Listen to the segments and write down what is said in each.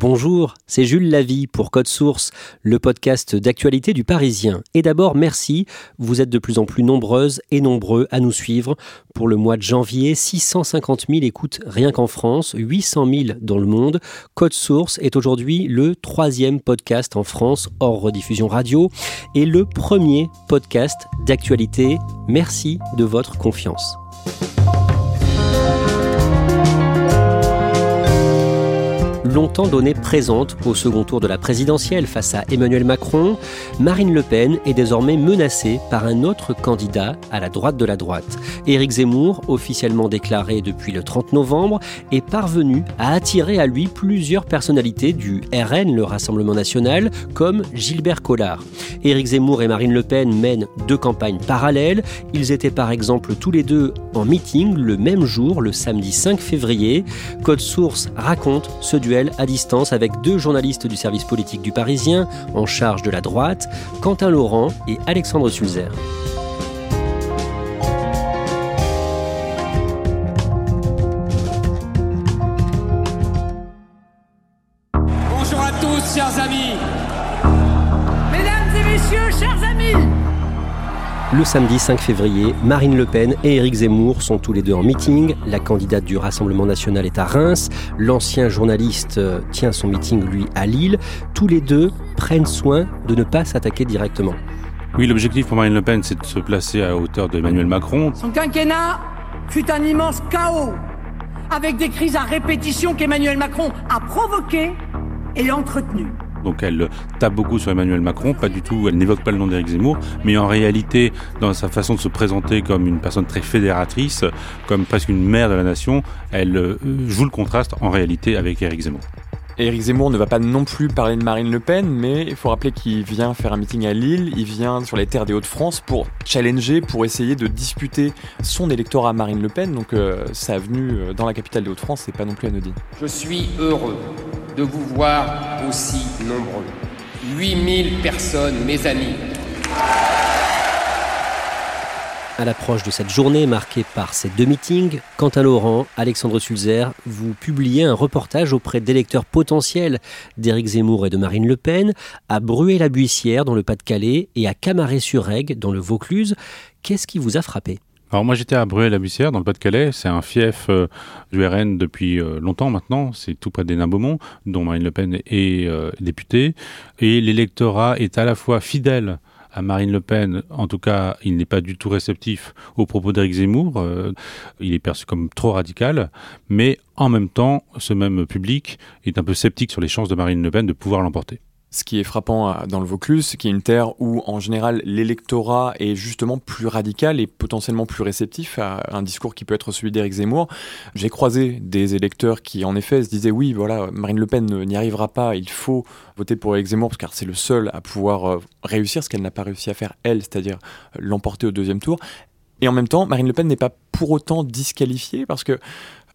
Bonjour, c'est Jules Lavie pour Code Source, le podcast d'actualité du Parisien. Et d'abord, merci, vous êtes de plus en plus nombreuses et nombreux à nous suivre. Pour le mois de janvier, 650 000 écoutes rien qu'en France, 800 000 dans le monde. Code Source est aujourd'hui le troisième podcast en France hors rediffusion radio et le premier podcast d'actualité. Merci de votre confiance. Longtemps donnée présente au second tour de la présidentielle face à Emmanuel Macron, Marine Le Pen est désormais menacée par un autre candidat à la droite de la droite. Éric Zemmour, officiellement déclaré depuis le 30 novembre, est parvenu à attirer à lui plusieurs personnalités du RN, le Rassemblement national, comme Gilbert Collard. Éric Zemmour et Marine Le Pen mènent deux campagnes parallèles. Ils étaient par exemple tous les deux en meeting le même jour, le samedi 5 février. Code Source raconte ce duel à distance avec deux journalistes du service politique du Parisien en charge de la droite, Quentin Laurent et Alexandre Sulzer. Bonjour à tous, chers amis. Mesdames et messieurs, chers amis. Le samedi 5 février, Marine Le Pen et Éric Zemmour sont tous les deux en meeting. La candidate du Rassemblement national est à Reims. L'ancien journaliste euh, tient son meeting, lui, à Lille. Tous les deux prennent soin de ne pas s'attaquer directement. Oui, l'objectif pour Marine Le Pen, c'est de se placer à hauteur d'Emmanuel Macron. Son quinquennat fut un immense chaos, avec des crises à répétition qu'Emmanuel Macron a provoquées et entretenues. Donc elle tape beaucoup sur Emmanuel Macron, pas du tout, elle n'évoque pas le nom d'Éric Zemmour, mais en réalité, dans sa façon de se présenter comme une personne très fédératrice, comme presque une mère de la nation, elle euh, joue le contraste en réalité avec Éric Zemmour. Éric Zemmour ne va pas non plus parler de Marine Le Pen, mais il faut rappeler qu'il vient faire un meeting à Lille, il vient sur les terres des Hauts-de-France pour challenger, pour essayer de disputer son électorat à Marine Le Pen. Donc euh, sa venue euh, dans la capitale des Hauts-de-France, c'est pas non plus anodin. Je suis heureux de vous voir aussi nombreux. 8000 personnes, mes amis. À l'approche de cette journée marquée par ces deux meetings, Quentin Laurent, Alexandre Sulzer, vous publiez un reportage auprès d'électeurs potentiels d'Éric Zemmour et de Marine Le Pen à Bruay-la-Buissière dans le Pas-de-Calais et à Camaret-sur-Aigle dans le Vaucluse. Qu'est-ce qui vous a frappé? Alors moi j'étais à Bruay-la-Buissière dans le Pas-de-Calais, c'est un fief euh, du RN depuis euh, longtemps maintenant, c'est tout près des Nains-Beaumont, dont Marine Le Pen est euh, députée, et l'électorat est à la fois fidèle à Marine Le Pen, en tout cas, il n'est pas du tout réceptif aux propos d'Éric Zemmour. Il est perçu comme trop radical, mais en même temps, ce même public est un peu sceptique sur les chances de Marine Le Pen de pouvoir l'emporter. Ce qui est frappant euh, dans le Vaucluse, c'est qu'il une terre où, en général, l'électorat est justement plus radical et potentiellement plus réceptif à un discours qui peut être celui d'Éric Zemmour. J'ai croisé des électeurs qui, en effet, se disaient oui, voilà, Marine Le Pen n'y arrivera pas, il faut voter pour Éric Zemmour, car c'est le seul à pouvoir euh, réussir ce qu'elle n'a pas réussi à faire, elle, c'est-à-dire euh, l'emporter au deuxième tour. Et en même temps, Marine Le Pen n'est pas pour autant disqualifiée parce que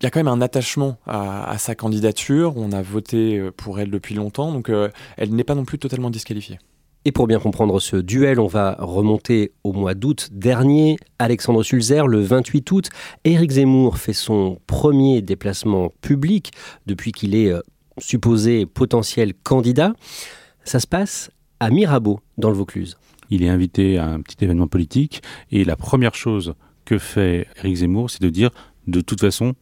il y a quand même un attachement à, sa candidature. On a voté euh, pour elle depuis longtemps, donc euh, elle n'est pas non plus totalement disqualifiée. Et pour bien comprendre ce duel, on va remonter au mois d'août dernier. Alexandre Sulzer, le 28 août, Éric Zemmour fait son premier déplacement public depuis qu'il est euh, supposé potentiel candidat. Ça se passe à Mirabeau, dans le Vaucluse. Il est invité à un petit événement politique et la première chose que fait Éric Zemmour, c'est de dire de toute façon,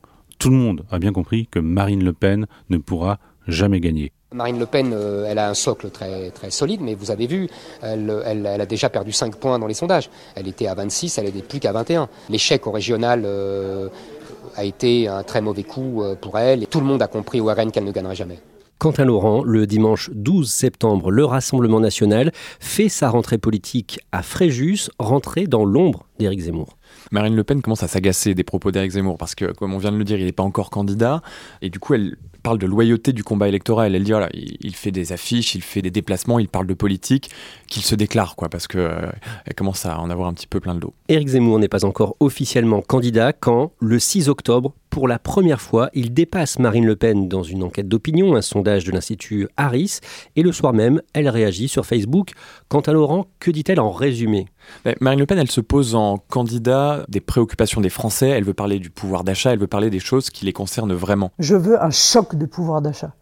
tout le monde a bien compris que Marine Le Pen ne pourra jamais gagner. Marine Le Pen, euh, elle a un socle très, très solide, mais vous avez vu, elle, a déjà perdu 5 points dans les sondages. Elle était à 26, elle n'est plus qu'à 21. L'échec au régional euh, a été un très mauvais coup euh, pour elle, et tout le monde a compris au RN qu'elle ne gagnerait jamais. Quant à Laurent, le dimanche 12 septembre, le Rassemblement national fait sa rentrée politique à Fréjus, rentrée dans l'ombre d'Éric Zemmour. Marine Le Pen commence à s'agacer des propos d'Éric Zemmour parce que, comme on vient de le dire, il n'est pas encore candidat. Et du coup, elle parle de loyauté du combat électoral. Elle dit voilà, il fait des affiches, il fait des déplacements, il parle de politique, qu'il se déclare, quoi, parce qu'elle euh, commence à en avoir un petit peu plein le dos. Éric Zemmour n'est pas encore officiellement candidat quand, le 6 octobre, pour la première fois, il dépasse Marine Le Pen dans une enquête d'opinion, un sondage de l'Institut Harris, et le soir même, elle réagit sur Facebook. Quant à Laurent, que dit-elle en résumé? Marine Le Pen, elle se pose en candidat des préoccupations des Français, elle veut parler du pouvoir d'achat, elle veut parler des choses qui les concernent vraiment. Je veux un choc de pouvoir d'achat.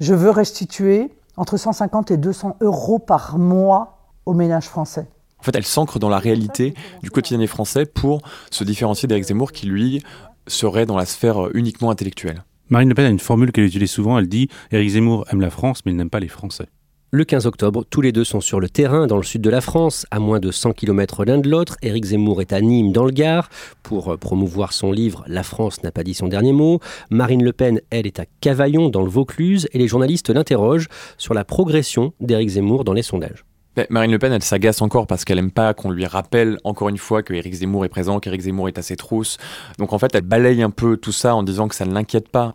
Je veux restituer entre 150 et 200 euros par mois aux ménages français. En fait, elle s'ancre dans la réalité du quotidien des Français pour se différencier d'Éric Zemmour qui, lui, serait dans la sphère uniquement intellectuelle. Marine Le Pen a une formule qu'elle utilise souvent, elle dit Éric Zemmour aime la France, mais il n'aime pas les Français. Le 15 octobre, tous les deux sont sur le terrain dans le sud de la France, à moins de 100 km l'un de l'autre. Éric Zemmour est à Nîmes dans le Gard pour euh, promouvoir son livre La France n'a pas dit son dernier mot. Marine Le Pen, elle, est à Cavaillon dans le Vaucluse et les journalistes l'interrogent sur la progression d'Éric Zemmour dans les sondages. Marine Le Pen, elle s'agace encore parce qu'elle aime pas qu'on lui rappelle encore une fois que Éric Zemmour est présent, qu'Éric Zemmour est à ses trousses. Donc en fait, elle balaye un peu tout ça en disant que ça ne l'inquiète pas.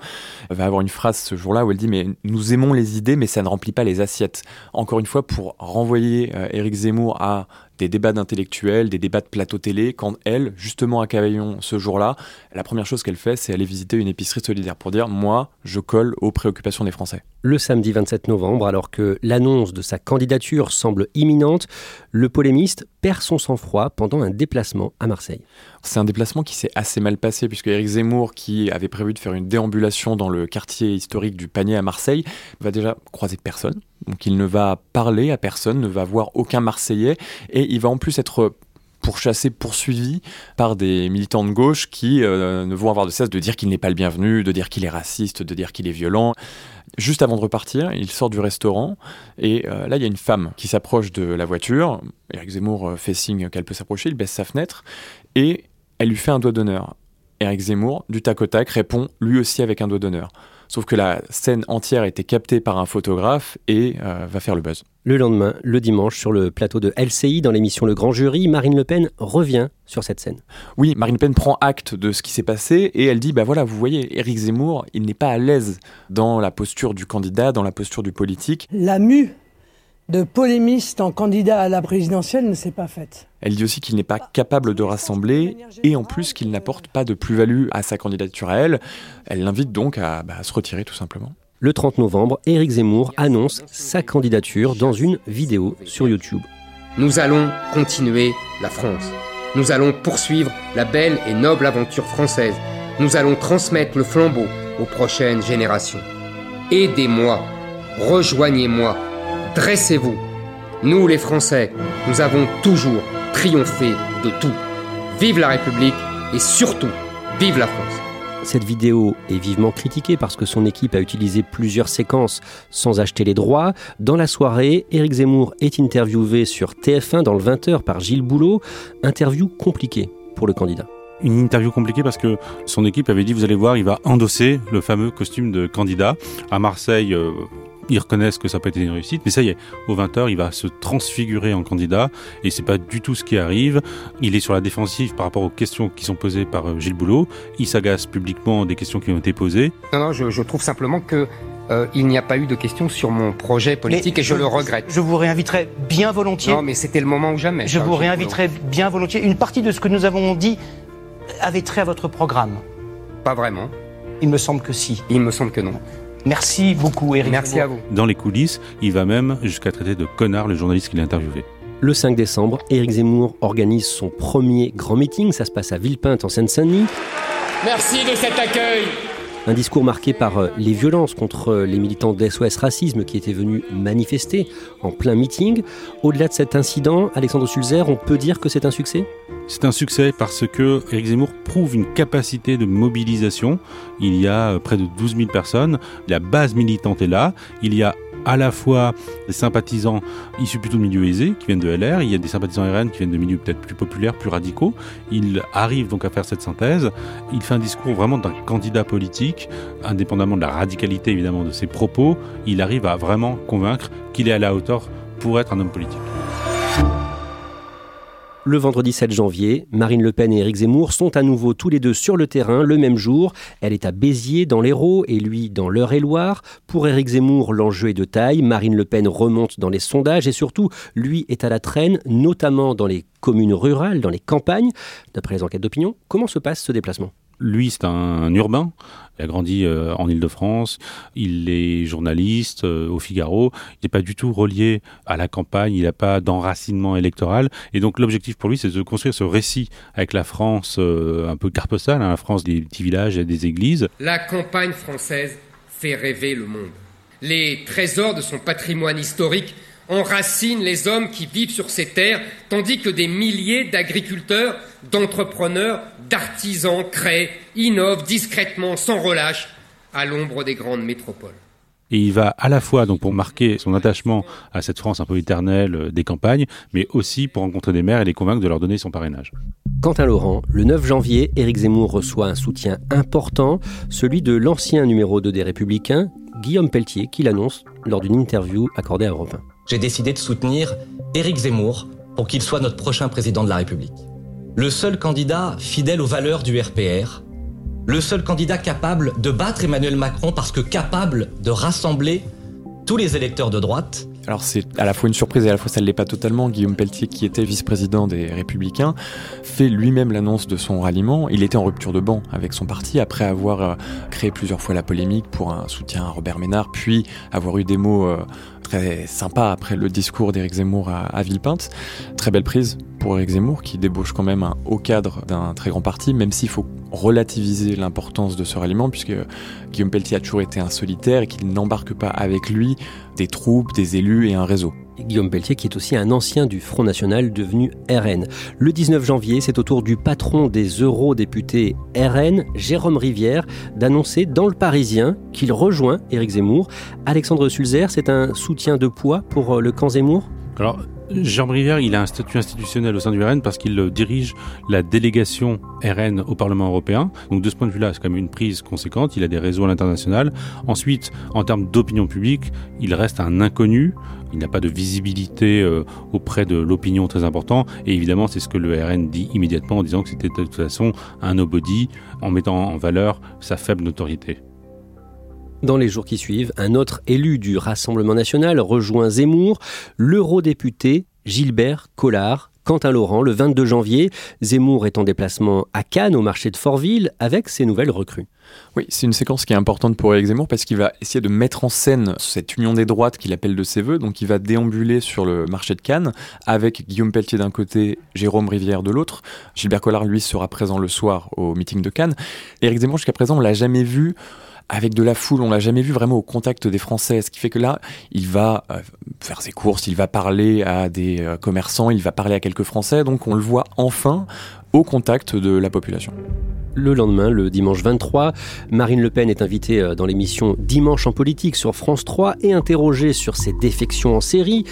Elle va avoir une phrase ce jour-là où elle dit mais nous aimons les idées, mais ça ne remplit pas les assiettes. Encore une fois, pour renvoyer euh, Éric Zemmour à des débats d'intellectuels, des débats de plateau télé, quand elle, justement à Cavaillon ce jour-là, la première chose qu'elle fait, c'est aller visiter une épicerie solidaire pour dire moi, je colle aux préoccupations des Français. Le samedi 27 novembre, alors que l'annonce de sa candidature semble imminente, le polémiste perd son sang-froid pendant un déplacement à Marseille. C'est un déplacement qui s'est assez mal passé puisque Éric Zemmour, qui avait prévu de faire une déambulation dans le quartier historique du Panier à Marseille, va déjà croiser personne. Donc il ne va parler à personne, ne va voir aucun Marseillais et il va en plus être pourchassé, poursuivi par des militants de gauche qui euh, ne vont avoir de cesse de dire qu'il n'est pas le bienvenu, de dire qu'il est raciste, de dire qu'il est violent. Juste avant de repartir, il sort du restaurant et euh, là il y a une femme qui s'approche de la voiture. Eric Zemmour euh, fait signe qu'elle peut s'approcher, il baisse sa fenêtre et elle lui fait un doigt d'honneur. Eric Zemmour, du tac au tac, répond lui aussi avec un doigt d'honneur. Sauf que la scène entière a été captée par un photographe et euh, va faire le buzz. Le lendemain, le dimanche, sur le plateau de LCI, dans l'émission Le Grand Jury, Marine Le Pen revient sur cette scène. Oui, Marine Le Pen prend acte de ce qui s'est passé et elle dit, bah voilà, vous voyez, Éric Zemmour, il n'est pas à l'aise dans la posture du candidat, dans la posture du politique. La mue de polémiste en candidat à la présidentielle ne s'est pas faite. Elle dit aussi qu'il n'est pas capable de rassembler et en plus qu'il n'apporte pas de plus-value à sa candidature à elle. Elle l'invite donc à, bah, se retirer tout simplement. Le 30 novembre, Éric Zemmour annonce sa candidature dans une vidéo sur YouTube. Nous allons continuer la France. Nous allons poursuivre la belle et noble aventure française. Nous allons transmettre le flambeau aux prochaines générations. Aidez-moi, rejoignez-moi, dressez-vous. Nous les Français, nous avons toujours triompher de tout. Vive la République et surtout, vive la France. Cette vidéo est vivement critiquée parce que son équipe a utilisé plusieurs séquences sans acheter les droits. Dans la soirée, Éric Zemmour est interviewé sur TF1 dans le 20h par Gilles Boulot. Interview compliquée pour le candidat une interview compliquée parce que son équipe avait dit vous allez voir il va endosser le fameux costume de candidat à Marseille euh, ils reconnaissent que ça n'a pas été une réussite, mais ça y est, au 20h, il va se transfigurer en candidat, et c'est pas du tout ce qui arrive. Il est sur la défensive par rapport aux questions qui sont posées par euh, Gilles Boulot. Il s'agace publiquement des questions qui ont été posées. Non, non, je, trouve simplement que euh, il n'y a pas eu de questions sur mon projet politique et je, le regrette. Je vous réinviterai bien volontiers. Non, mais c'était le moment ou jamais. Je vous réinviterai bien volontiers. Une partie de ce que nous avons dit avait trait à votre programme. Pas vraiment. Il me semble que si. Il me semble que non. Merci beaucoup, Eric. Merci à vous. Dans les coulisses, il va même jusqu'à traiter de connard le journaliste qui l'a interviewé. Le 5 décembre, Éric Zemmour organise son premier grand meeting. Ça se passe à Villepinte, en Seine-Saint-Denis. Merci de cet accueil. Un discours marqué par euh, les violences contre euh, les militants d'SOS Racisme qui étaient venus manifester en plein meeting. Au-delà de cet incident, Alexandre Sulzer, on peut dire que c'est un succès? C'est un succès parce que Éric Zemmour prouve une capacité de mobilisation. Il y a euh, près de 12 000 personnes, la base militante est là, il y a à la fois des sympathisants issus plutôt de milieux aisés qui viennent de LR, il y a des sympathisants RN qui viennent de milieux peut-être plus populaires, plus radicaux. Il arrive donc à faire cette synthèse. Il fait un discours vraiment d'un candidat politique, indépendamment de la radicalité évidemment de ses propos. Il arrive à vraiment convaincre qu'il est à la hauteur pour être un homme politique. Le vendredi 7 janvier, Marine Le Pen et Éric Zemmour sont à nouveau tous les deux sur le terrain le même jour. Elle est à Béziers dans l'Hérault et lui dans l'Eure-et-Loire. Pour Éric Zemmour, l'enjeu est de taille. Marine Le Pen remonte dans les sondages et surtout, lui est à la traîne, notamment dans les communes rurales, dans les campagnes. D'après les enquêtes d'opinion, comment se passe ce déplacement? Lui, c'est un, urbain. Il a grandi euh, en Ile-de-France. Il est journaliste euh, au Figaro. Il n'est pas du tout relié à la campagne. Il n'a pas d'enracinement électoral. Et donc, l'objectif pour lui, c'est de construire ce récit avec la France euh, un peu carte postale, hein, la France des petits villages et des églises. La campagne française fait rêver le monde. Les trésors de son patrimoine historique enracinent les hommes qui vivent sur ces terres, tandis que des milliers d'agriculteurs, d'entrepreneurs, d'artisans créent, innovent discrètement, sans relâche, à l'ombre des grandes métropoles. Et il va à la fois donc pour marquer son attachement à cette France un peu éternelle euh, des campagnes, mais aussi pour rencontrer des maires et les convaincre de leur donner son parrainage. Quant à Laurent, le 9 janvier, Éric Zemmour reçoit un soutien important, celui de l'ancien numéro 2 des Républicains, Guillaume Pelletier, qui l'annonce lors d'une interview accordée à Europe 1 j'ai décidé de soutenir Éric Zemmour pour qu'il soit notre prochain président de la République. Le seul candidat fidèle aux valeurs du RPR, le seul candidat capable de battre Emmanuel Macron parce que capable de rassembler tous les électeurs de droite. Alors c'est à la fois une surprise et à la fois ça ne l'est pas totalement. Guillaume Pelletier, qui était vice-président des Républicains, fait lui-même l'annonce de son ralliement. Il était en rupture de banc avec son parti après avoir euh, créé plusieurs fois la polémique pour un soutien à Robert Ménard, puis avoir eu des mots euh, très sympa après le discours d'Éric Zemmour à, Villepinte. Très belle prise pour Éric Zemmour qui débauche quand même un haut cadre d'un très grand parti, même s'il faut relativiser l'importance de ce ralliement puisque Guillaume Pelletier a toujours été un solitaire et qu'il n'embarque pas avec lui des troupes, des élus et un réseau. Guillaume Pelletier qui est aussi un ancien du Front National devenu RN. Le 19 janvier, c'est au tour du patron des eurodéputés RN, Jérôme Rivière, d'annoncer dans le Parisien qu'il rejoint Éric Zemmour. Alexandre Sulzer, c'est un soutien de poids pour euh, le camp Zemmour? Jean Rivière, il a un statut institutionnel au sein du RN parce qu'il dirige la délégation RN au Parlement européen. Donc de ce point de vue-là, c'est quand même une prise conséquente. Il a des réseaux à l'international. Ensuite, en termes d'opinion publique, il reste un inconnu. Il n'a pas de visibilité euh, auprès de l'opinion très important. Et évidemment, c'est ce que le RN dit immédiatement en disant que c'était de toute façon un nobody en mettant en valeur sa faible notoriété. Dans les jours qui suivent, un autre élu du Rassemblement national rejoint Zemmour, l'eurodéputé Gilbert Collard. Quentin Laurent, le 22 janvier, Zemmour est en déplacement à Cannes, au marché de Fortville, avec ses nouvelles recrues. Oui, c'est une séquence qui est importante pour Éric Zemmour parce qu'il va essayer de mettre en scène cette union des droites qu'il appelle de ses voeux. Donc il va déambuler sur le marché de Cannes avec Guillaume Pelletier d'un côté, Jérôme Rivière de l'autre. Gilbert Collard, lui, sera présent le soir au meeting de Cannes. Éric Zemmour, jusqu'à présent, on l'a jamais vu avec de la foule. On l'a jamais vu vraiment au contact des Français. Ce qui fait que là, il va euh, faire ses courses, il va parler à des euh, commerçants, il va parler à quelques Français. Donc on le voit enfin au contact de la population. Le lendemain, le dimanche 23, Marine Le Pen est invitée euh, dans l'émission Dimanche en politique sur France 3 et interrogée sur ses défections en série.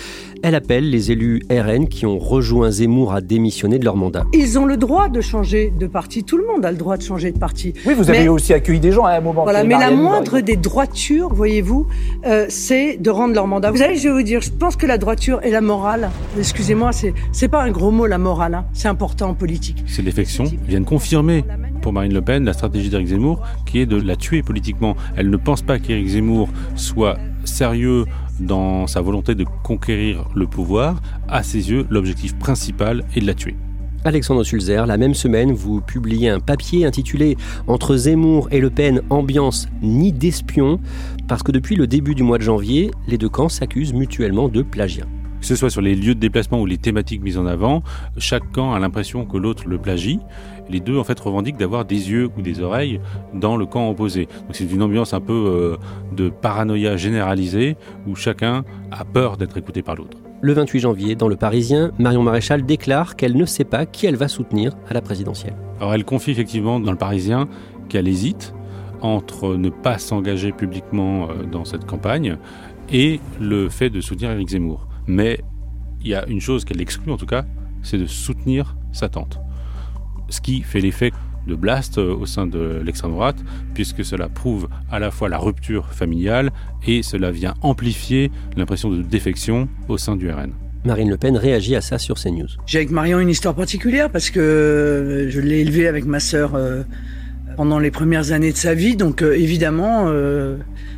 Elle appelle les élus RN qui ont rejoint Zemmour à démissionner de leur mandat. Ils ont le droit de changer de parti. Tout le monde a le droit de changer de parti. Oui, vous avez aussi accueilli des gens à un moment. Voilà, mais la moindre des droitures, voyez-vous, euh, c'est de rendre leur mandat. Vous savez, je vais vous dire, je pense que la droiture et la morale, excusez-moi, c'est c'est pas un gros mot la morale. Hein. C'est important en politique. Ces défections viennent confirmer pour Marine Le Pen la stratégie d'Éric Zemmour, qui est de la tuer politiquement. Elle ne pense pas qu'Éric Zemmour soit sérieux dans sa volonté de conquérir le pouvoir. À ses yeux, l'objectif principal est de la tuer. Alexandre Sulzer, la même semaine, vous publiez un papier intitulé Entre Zemmour et Le Pen, ambiance ni d'espion, parce que depuis le début du mois de janvier, les deux camps s'accusent mutuellement de plagiat. ce soit sur les lieux de déplacement ou les thématiques mises en avant, chaque camp a l'impression que l'autre le plagie. Les deux en fait revendiquent d'avoir des yeux ou des oreilles dans le camp opposé. Donc c'est une ambiance un peu euh, de paranoïa généralisée où chacun a peur d'être écouté par l'autre. Le 28 janvier, dans Le Parisien, Marion Maréchal déclare qu'elle ne sait pas qui elle va soutenir à la présidentielle. Alors elle confie effectivement dans Le Parisien qu'elle hésite entre ne pas s'engager publiquement euh, dans cette campagne et le fait de soutenir Éric Zemmour. Mais il y a une chose qu'elle exclut en tout cas, c'est de soutenir sa tante. Ce qui fait l'effet de blast euh, au sein de l'extrême droite, puisque cela prouve à la fois la rupture familiale et cela vient amplifier l'impression de défection au sein du RN. Marine Le Pen réagit à ça sur CNews. J'ai avec Marion une histoire particulière parce que je l'ai élevée avec ma sœur euh, pendant les premières années de sa vie, donc euh, évidemment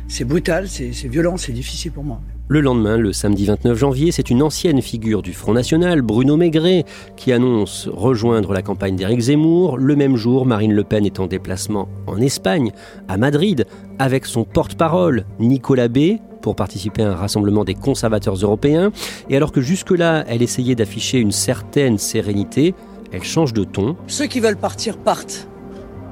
c'est brutal, c'est violent, c'est difficile pour moi. Le lendemain, le samedi 29 janvier, c'est une ancienne figure du Front National, Bruno Maigret, qui annonce rejoindre la campagne d'Éric Zemmour. Le même jour, Marine Le Pen est en déplacement en Espagne, à Madrid, avec son porte-parole, Nicolas B, pour participer à un rassemblement des conservateurs européens. Et alors que jusque-là, elle essayait d'afficher une certaine sérénité, elle change de ton. Ceux qui veulent partir partent,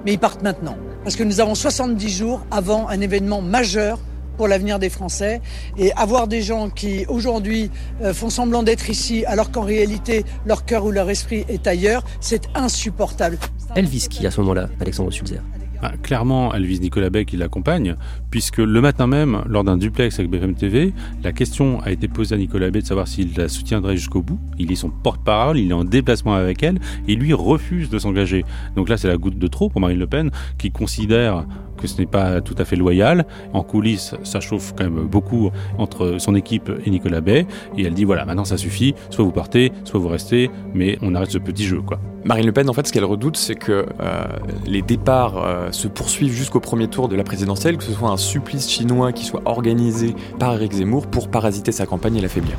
mais ils partent maintenant. Parce que nous avons 70 jours avant un événement majeur pour l'avenir des Français. Et avoir des gens qui aujourd'hui euh, font semblant d'être ici alors qu'en réalité leur cœur ou leur esprit est ailleurs, c'est insupportable. Elvis qui à ce moment-là, Alexandre Sulzer ah, clairement, elle vise Nicolas Bay qui l'accompagne, puisque le matin même, lors d'un duplex avec BFM TV, la question a été posée à Nicolas Bay de savoir s'il la soutiendrait jusqu'au bout. Il est son porte-parole, il est en déplacement avec elle, et lui refuse de s'engager. Donc là, c'est la goutte de trop pour Marine Le Pen, qui considère que ce n'est pas tout à fait loyal. En coulisses, ça chauffe quand même beaucoup entre son équipe et Nicolas Bay. Et elle dit voilà, maintenant ça suffit, soit vous partez, soit vous restez, mais on arrête ce petit jeu. quoi. Marine Le Pen, en fait, ce qu'elle redoute, c'est que euh, les départs euh, se poursuivent jusqu'au premier tour de la présidentielle, que ce soit un supplice chinois qui soit organisé par Eric Zemmour pour parasiter sa campagne et l'affaiblir.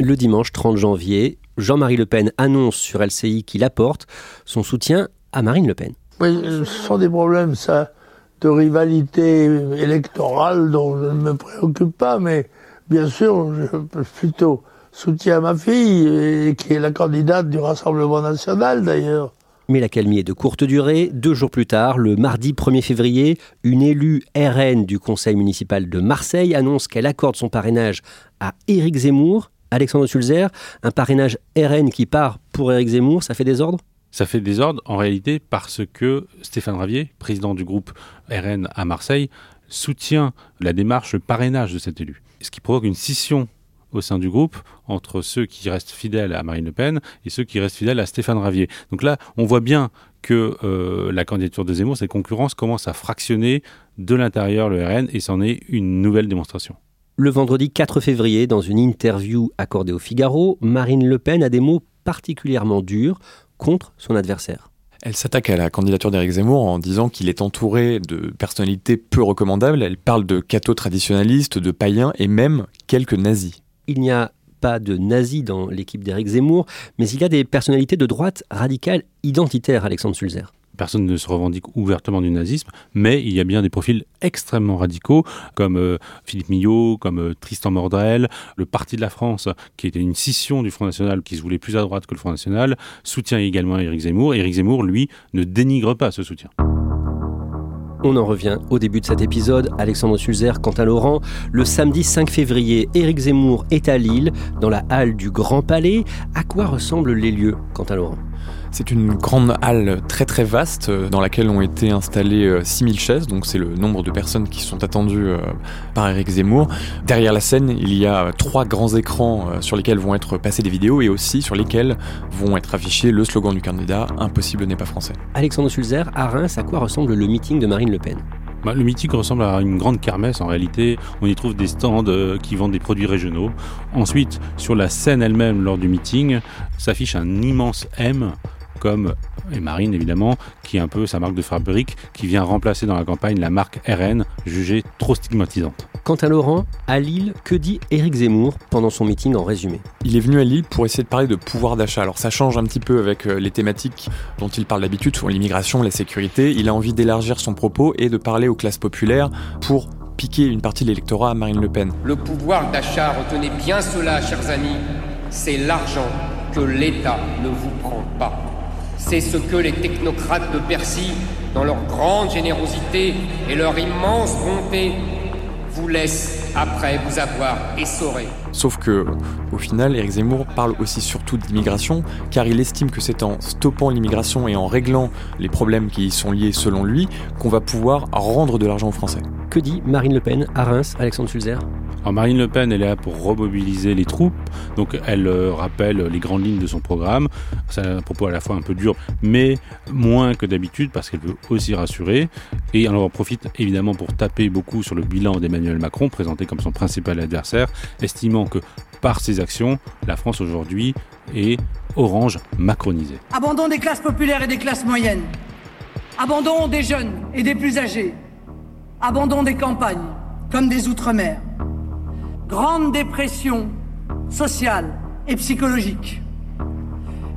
Le dimanche 30 janvier, Jean-Marie Le Pen annonce sur LCI qu'il apporte son soutien à Marine Le Pen. Oui, ce sont des problèmes, ça, de rivalité électorale dont je ne me préoccupe pas, mais bien sûr, je plutôt soutiens ma fille, qui est la candidate du Rassemblement national d'ailleurs. Mais la calmie est de courte durée. Deux jours plus tard, le mardi 1er février, une élue RN du conseil municipal de Marseille annonce qu'elle accorde son parrainage à Éric Zemmour. Alexandre Sulzer, un parrainage RN qui part pour Éric Zemmour, ça fait des ordres? Ça fait désordre en réalité parce que Stéphane Ravier, président du groupe RN à Marseille, soutient la démarche, le parrainage de cet élu. Ce qui provoque une scission au sein du groupe entre ceux qui restent fidèles à Marine Le Pen et ceux qui restent fidèles à Stéphane Ravier. Donc là, on voit bien que euh, la candidature de Zemmour, cette concurrence commence à fractionner de l'intérieur le RN et c'en est une nouvelle démonstration. Le vendredi 4 février, dans une interview accordée au Figaro, Marine Le Pen a des mots particulièrement durs contre son adversaire. Elle s'attaque à la candidature d'Éric Zemmour en disant qu'il est entouré de personnalités peu recommandables. Elle parle de cathos traditionnalistes, de païens et même quelques nazis. Il n'y a pas de nazis dans l'équipe d'Éric Zemmour, mais il y a des personnalités de droite radicales identitaires, Alexandre Sulzer personne ne se revendique ouvertement du nazisme, mais il y a bien des profils extrêmement radicaux, comme euh, Philippe Millot, comme euh, Tristan Mordrel, le Parti de la France, qui était une scission du Front National, qui se voulait plus à droite que le Front National, soutient également Éric Zemmour. Éric Zemmour, lui, ne dénigre pas ce soutien. On en revient au début de cet épisode. Alexandre Sulzer, quant à Laurent, le samedi 5 février, Éric Zemmour est à Lille, dans la halle du Grand Palais. À quoi ressemblent les lieux, quant à Laurent? C'est une grande halle très très vaste euh, dans laquelle ont été installées 6000 euh, chaises, donc c'est le nombre de personnes qui sont attendues euh, par Eric Zemmour. Derrière la scène, il y a trois grands écrans sur lesquels vont être passées des vidéos et aussi sur lesquels vont être affichés le slogan du candidat Impossible n'est pas français. Alexandre Sulzer, à Reims, à quoi ressemble le meeting de Marine Le Pen? Bah, le meeting ressemble à une grande kermesse en réalité. On y trouve des stands qui vendent des produits régionaux. Ensuite, sur la scène elle-même, lors du meeting, s'affiche un immense M comme et Marine évidemment, qui est un peu sa marque de fabrique, qui vient remplacer dans la campagne la marque RN, jugée trop stigmatisante. Quant à Laurent, à Lille, que dit Éric Zemmour pendant son meeting en résumé? Il est venu à Lille pour essayer de parler de pouvoir d'achat. Alors ça change un petit peu avec euh, les thématiques dont il parle d'habitude, sur l'immigration, la sécurité. Il a envie d'élargir son propos et de parler aux classes populaires pour piquer une partie de l'électorat à Marine Le Pen. Le pouvoir d'achat, retenez bien cela, chers amis, c'est l'argent que l'État ne vous prend pas. C'est ce que les technocrates de Bercy, dans leur grande générosité et leur immense bonté, vous laissent après vous avoir essoré. Sauf que, au final, Éric Zemmour parle aussi surtout d'immigration, car il estime que c'est en stoppant l'immigration et en réglant les problèmes qui y sont liés selon lui qu'on va pouvoir rendre de l'argent aux Français. Que dit Marine Le Pen à Reims, Alexandre Sulzer Marine Le Pen, elle est là pour remobiliser les troupes, donc elle euh, rappelle les grandes lignes de son programme. C'est un propos à la fois un peu dur, mais moins que d'habitude parce qu'elle veut aussi rassurer. Et elle en profite évidemment pour taper beaucoup sur le bilan d'Emmanuel Macron, présenté comme son principal adversaire, estimant que par ses actions, la France aujourd'hui est orange macronisée. Abandon des classes populaires et des classes moyennes. Abandon des jeunes et des plus âgés. Abandon des campagnes comme des outre-mer grande dépression sociale et psychologique.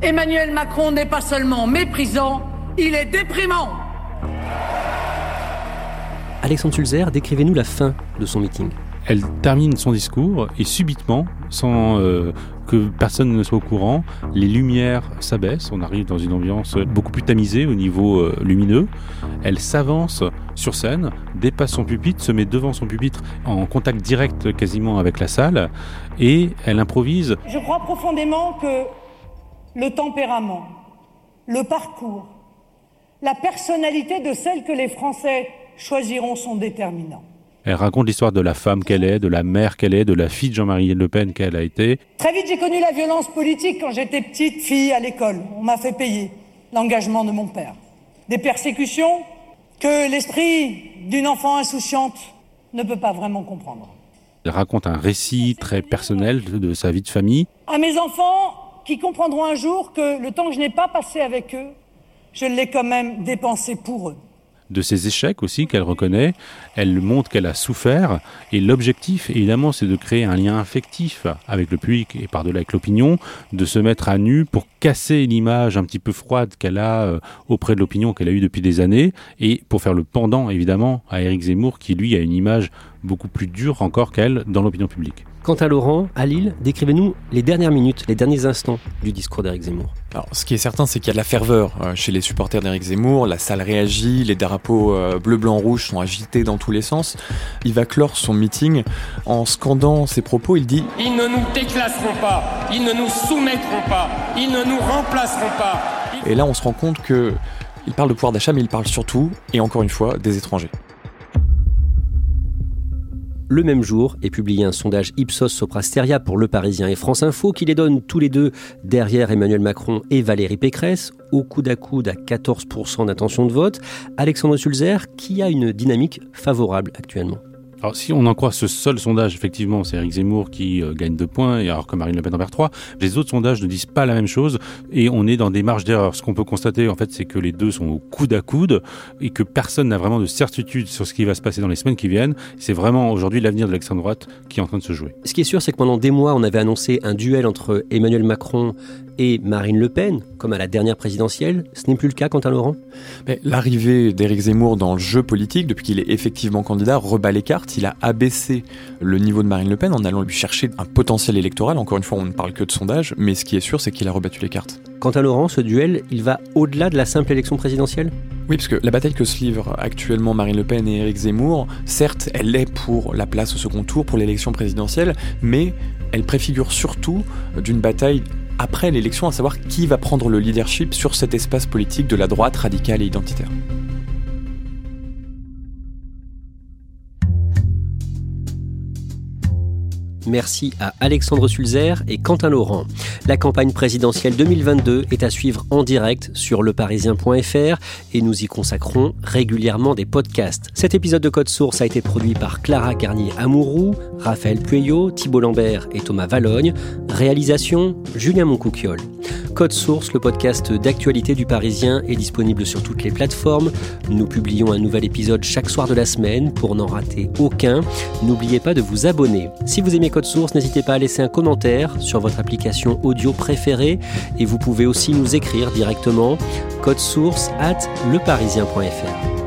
Emmanuel Macron n'est pas seulement méprisant, il est déprimant. Alexandre Sulzer, décrivez-nous la fin de son meeting. Elle termine son discours et subitement, sans euh, que personne ne soit au courant, les lumières s'abaissent, on arrive dans une ambiance beaucoup plus tamisée au niveau euh, lumineux. Elle s'avance sur scène, dépasse son pupitre, se met devant son pupitre en contact direct quasiment avec la salle et elle improvise. Je crois profondément que le tempérament, le parcours, la personnalité de celle que les Français choisiront sont déterminants. Elle raconte l'histoire de la femme qu'elle est, de la mère qu'elle est, de la fille de Jean-Marie Le Pen qu'elle a été. Très vite, j'ai connu la violence politique quand j'étais petite fille à l'école. On m'a fait payer l'engagement de mon père. Des persécutions que l'esprit d'une enfant insouciante ne peut pas vraiment comprendre. Elle raconte un récit très personnel de sa vie de famille. À mes enfants qui comprendront un jour que le temps que je n'ai pas passé avec eux, je l'ai quand même dépensé pour eux de ses échecs aussi qu'elle reconnaît. Elle montre qu'elle a souffert et l'objectif évidemment c'est de créer un lien affectif avec le public et par-delà avec l'opinion, de se mettre à nu pour casser l'image un petit peu froide qu'elle a euh, auprès de l'opinion qu'elle a eue depuis des années et pour faire le pendant évidemment à Éric Zemmour qui lui a une image beaucoup plus dure encore qu'elle dans l'opinion publique. Quant à Laurent, à Lille, décrivez-nous les dernières minutes, les derniers instants du discours d'Éric Zemmour. Alors, ce qui est certain, c'est qu'il y a de la ferveur euh, chez les supporters d'Éric Zemmour. La salle réagit, les drapeaux euh, bleu, blanc, rouge sont agités dans tous les sens. Il va clore son meeting en scandant ses propos. Il dit Ils ne nous déclasseront pas, ils ne nous soumettront pas, ils ne nous remplaceront pas. Et là, on se rend compte que il parle de pouvoir d'achat, mais il parle surtout, et encore une fois, des étrangers. Le même jour est publié un sondage Ipsos Soprasteria pour Le Parisien et France Info qui les donne tous les deux derrière Emmanuel Macron et Valérie Pécresse, au coude à coude à 14% d'intention de vote. Alexandre Sulzer qui a une dynamique favorable actuellement? Alors, si on en croit ce seul sondage, effectivement, c'est Eric Zemmour qui euh, gagne deux points, et alors que Marine Le Pen en perd trois. Les autres sondages ne disent pas la même chose, et on est dans des marges d'erreur. Ce qu'on peut constater, en fait, c'est que les deux sont au coude à coude, et que personne n'a vraiment de certitude sur ce qui va se passer dans les semaines qui viennent. C'est vraiment aujourd'hui l'avenir de l'extrême droite qui est en train de se jouer. Ce qui est sûr, c'est que pendant des mois, on avait annoncé un duel entre Emmanuel Macron et Marine Le Pen, comme à la dernière présidentielle. Ce n'est plus le cas, quant à Laurent L'arrivée d'Éric Zemmour dans le jeu politique, depuis qu'il est effectivement candidat, rebat les cartes. Il a abaissé le niveau de Marine Le Pen en allant lui chercher un potentiel électoral. Encore une fois, on ne parle que de sondage, mais ce qui est sûr, c'est qu'il a rebattu les cartes. Quant à Laurent, ce duel, il va au-delà de la simple élection présidentielle? Oui, parce que la bataille que se livrent actuellement Marine Le Pen et Éric Zemmour, certes, elle est pour la place au second tour, pour l'élection présidentielle, mais elle préfigure surtout d'une bataille après l'élection, à savoir qui va prendre le leadership sur cet espace politique de la droite radicale et identitaire. Merci à Alexandre Sulzer et Quentin Laurent. La campagne présidentielle 2022 est à suivre en direct sur leparisien.fr et nous y consacrons régulièrement des podcasts. Cet épisode de Code Source a été produit par Clara Garnier-Amouroux, Raphaël Pueyo, Thibault Lambert et Thomas Valogne. Réalisation Julien Moncouquiole. Code Source, le podcast d'actualité du Parisien, est disponible sur toutes les plateformes. Nous publions un nouvel épisode chaque soir de la semaine pour n'en rater aucun. N'oubliez pas de vous abonner. Si vous aimez Code Source, n'hésitez pas à laisser un commentaire sur votre application audio préférée et vous pouvez aussi nous écrire directement code source at leparisien.fr.